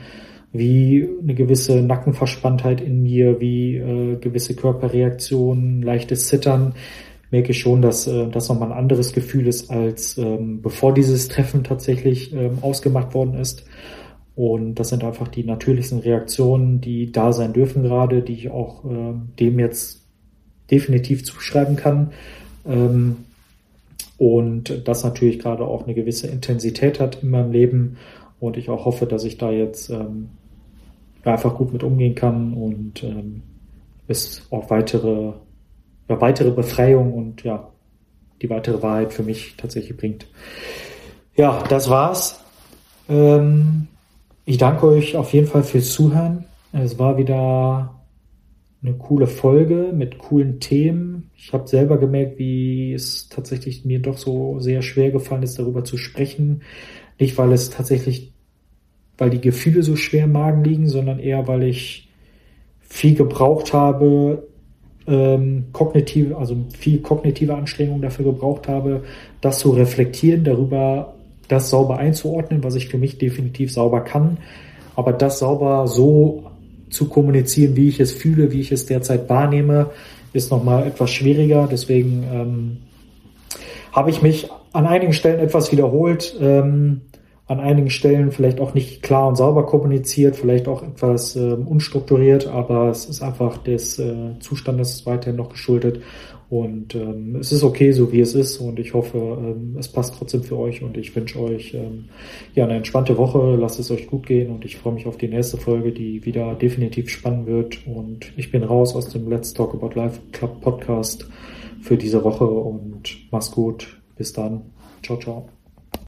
wie eine gewisse Nackenverspanntheit in mir, wie äh, gewisse Körperreaktionen, leichtes Zittern. merke ich schon, dass äh, das nochmal ein anderes Gefühl ist, als ähm, bevor dieses Treffen tatsächlich ähm, ausgemacht worden ist. Und das sind einfach die natürlichsten Reaktionen, die da sein dürfen gerade, die ich auch äh, dem jetzt definitiv zuschreiben kann. Ähm, und das natürlich gerade auch eine gewisse Intensität hat in meinem Leben. Und ich auch hoffe, dass ich da jetzt ähm, einfach gut mit umgehen kann und ähm, es auch weitere, ja, weitere Befreiung und ja, die weitere Wahrheit für mich tatsächlich bringt. Ja, das war's. Ähm, ich danke euch auf jeden Fall fürs Zuhören. Es war wieder eine coole Folge mit coolen Themen. Ich habe selber gemerkt, wie es tatsächlich mir doch so sehr schwer gefallen ist, darüber zu sprechen. Nicht, weil es tatsächlich, weil die Gefühle so schwer im Magen liegen, sondern eher, weil ich viel gebraucht habe, ähm, kognitive, also viel kognitive Anstrengung dafür gebraucht habe, das zu reflektieren, darüber das sauber einzuordnen, was ich für mich definitiv sauber kann, aber das sauber so zu kommunizieren, wie ich es fühle, wie ich es derzeit wahrnehme, ist nochmal etwas schwieriger. Deswegen ähm, habe ich mich an einigen Stellen etwas wiederholt, ähm, an einigen Stellen vielleicht auch nicht klar und sauber kommuniziert, vielleicht auch etwas ähm, unstrukturiert, aber es ist einfach des äh, Zustandes weiterhin noch geschuldet. Und ähm, es ist okay, so wie es ist. Und ich hoffe, ähm, es passt trotzdem für euch. Und ich wünsche euch ähm, ja eine entspannte Woche. Lasst es euch gut gehen. Und ich freue mich auf die nächste Folge, die wieder definitiv spannend wird. Und ich bin raus aus dem Let's Talk About Life Club Podcast für diese Woche. Und mach's gut. Bis dann. Ciao, ciao.